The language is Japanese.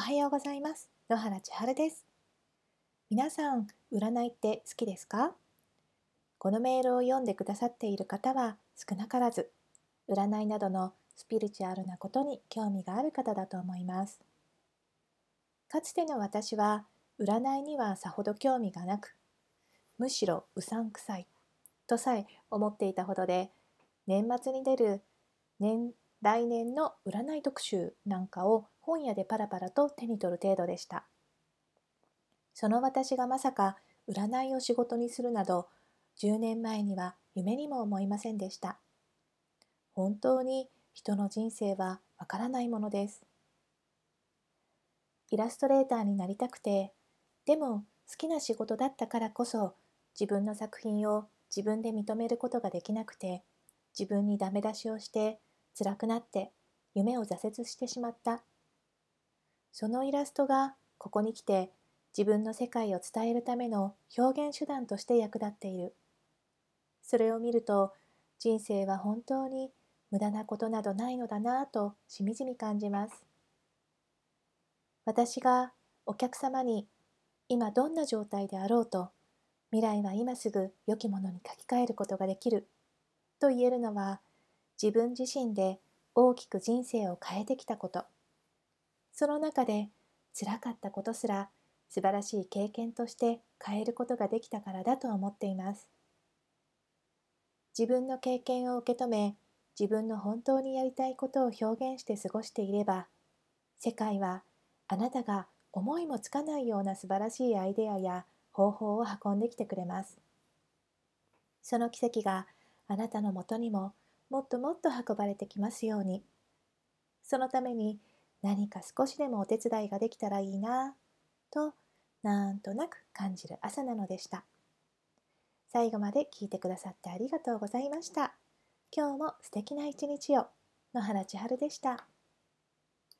おはようございます。野原千春です。皆さん占いって好きですか？このメールを読んでくださっている方は少なからず占いなどのスピリチュアルなことに興味がある方だと思います。かつての私は占いにはさほど興味がなくむしろうさんくさいとさえ思っていたほどで年末に出る年来年の占い特集なんかを本屋でパラパラと手に取る程度でした。その私がまさか占いを仕事にするなど10年前には夢にも思いませんでした。本当に人の人生はわからないものです。イラストレーターになりたくて、でも好きな仕事だったからこそ自分の作品を自分で認めることができなくて自分にダメ出しをして辛くなって夢を挫折してしまった。そのイラストがここに来て自分の世界を伝えるための表現手段として役立っている。それを見ると人生は本当に無駄なことなどないのだなぁとしみじみ感じます。私がお客様に今どんな状態であろうと未来は今すぐ良きものに書き換えることができると言えるのは自分自身で大きく人生を変えてきたこと。その中で辛かったことすら素晴らしい経験として変えることができたからだと思っています。自分の経験を受け止め自分の本当にやりたいことを表現して過ごしていれば世界はあなたが思いもつかないような素晴らしいアイデアや方法を運んできてくれます。その奇跡があなたのもとにももっともっと運ばれてきますように。そのために何か少しでもお手伝いができたらいいなとなんとなく感じる朝なのでした。最後まで聞いてくださってありがとうございました。今日も素敵な一日を。野原千春でした。